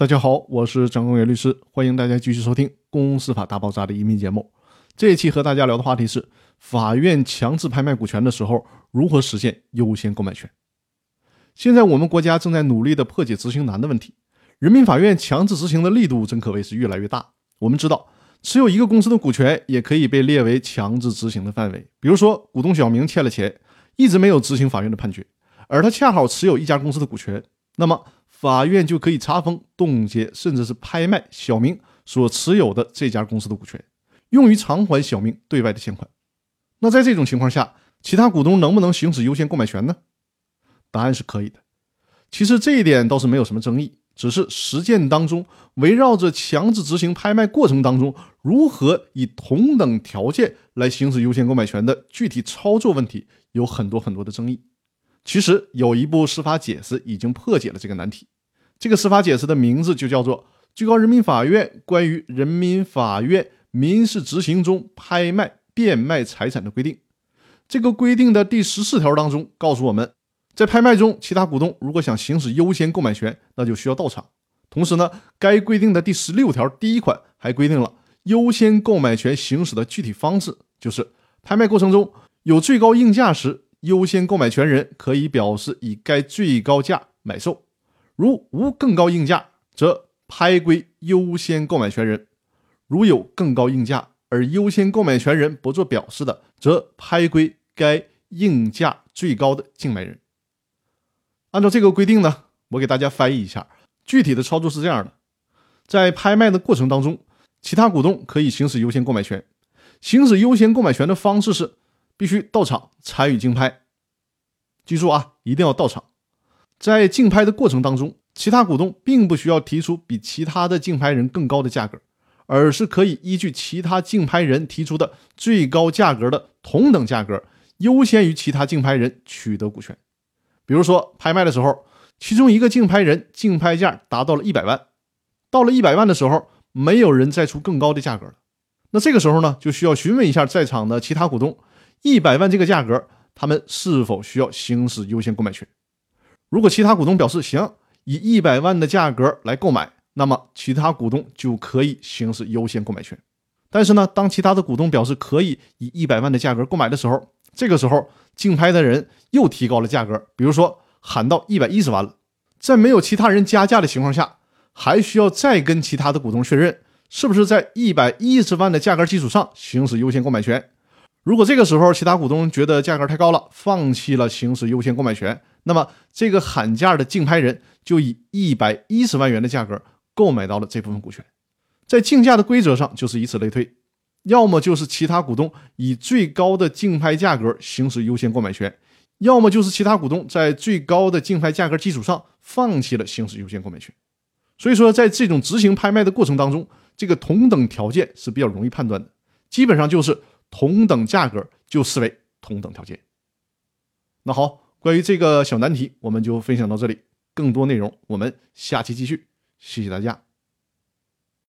大家好，我是张公元律师，欢迎大家继续收听《公司法大爆炸》的音频节目。这一期和大家聊的话题是：法院强制拍卖股权的时候，如何实现优先购买权？现在我们国家正在努力的破解执行难的问题，人民法院强制执行的力度真可谓是越来越大。我们知道，持有一个公司的股权也可以被列为强制执行的范围。比如说，股东小明欠了钱，一直没有执行法院的判决，而他恰好持有一家公司的股权，那么。法院就可以查封、冻结，甚至是拍卖小明所持有的这家公司的股权，用于偿还小明对外的欠款。那在这种情况下，其他股东能不能行使优先购买权呢？答案是可以的。其实这一点倒是没有什么争议，只是实践当中围绕着强制执行拍卖过程当中如何以同等条件来行使优先购买权的具体操作问题有很多很多的争议。其实有一部司法解释已经破解了这个难题。这个司法解释的名字就叫做《最高人民法院关于人民法院民事执行中拍卖、变卖财产的规定》。这个规定的第十四条当中告诉我们，在拍卖中，其他股东如果想行使优先购买权，那就需要到场。同时呢，该规定的第十六条第一款还规定了优先购买权行使的具体方式，就是拍卖过程中有最高应价时。优先购买权人可以表示以该最高价买受，如无更高应价，则拍归优先购买权人；如有更高应价而优先购买权人不做表示的，则拍归该应价最高的竞买人。按照这个规定呢，我给大家翻译一下，具体的操作是这样的：在拍卖的过程当中，其他股东可以行使优先购买权，行使优先购买权的方式是。必须到场参与竞拍，记住啊，一定要到场。在竞拍的过程当中，其他股东并不需要提出比其他的竞拍人更高的价格，而是可以依据其他竞拍人提出的最高价格的同等价格，优先于其他竞拍人取得股权。比如说，拍卖的时候，其中一个竞拍人竞拍价达到了一百万，到了一百万的时候，没有人再出更高的价格了。那这个时候呢，就需要询问一下在场的其他股东。一百万这个价格，他们是否需要行使优先购买权？如果其他股东表示行，以一百万的价格来购买，那么其他股东就可以行使优先购买权。但是呢，当其他的股东表示可以以一百万的价格购买的时候，这个时候竞拍的人又提高了价格，比如说喊到一百一十万了，在没有其他人加价的情况下，还需要再跟其他的股东确认，是不是在一百一十万的价格基础上行使优先购买权。如果这个时候其他股东觉得价格太高了，放弃了行使优先购买权，那么这个喊价的竞拍人就以一百一十万元的价格购买到了这部分股权。在竞价的规则上就是以此类推，要么就是其他股东以最高的竞拍价格行使优先购买权，要么就是其他股东在最高的竞拍价格基础上放弃了行使优先购买权。所以说，在这种执行拍卖的过程当中，这个同等条件是比较容易判断的，基本上就是。同等价格就视为同等条件。那好，关于这个小难题，我们就分享到这里。更多内容我们下期继续。谢谢大家。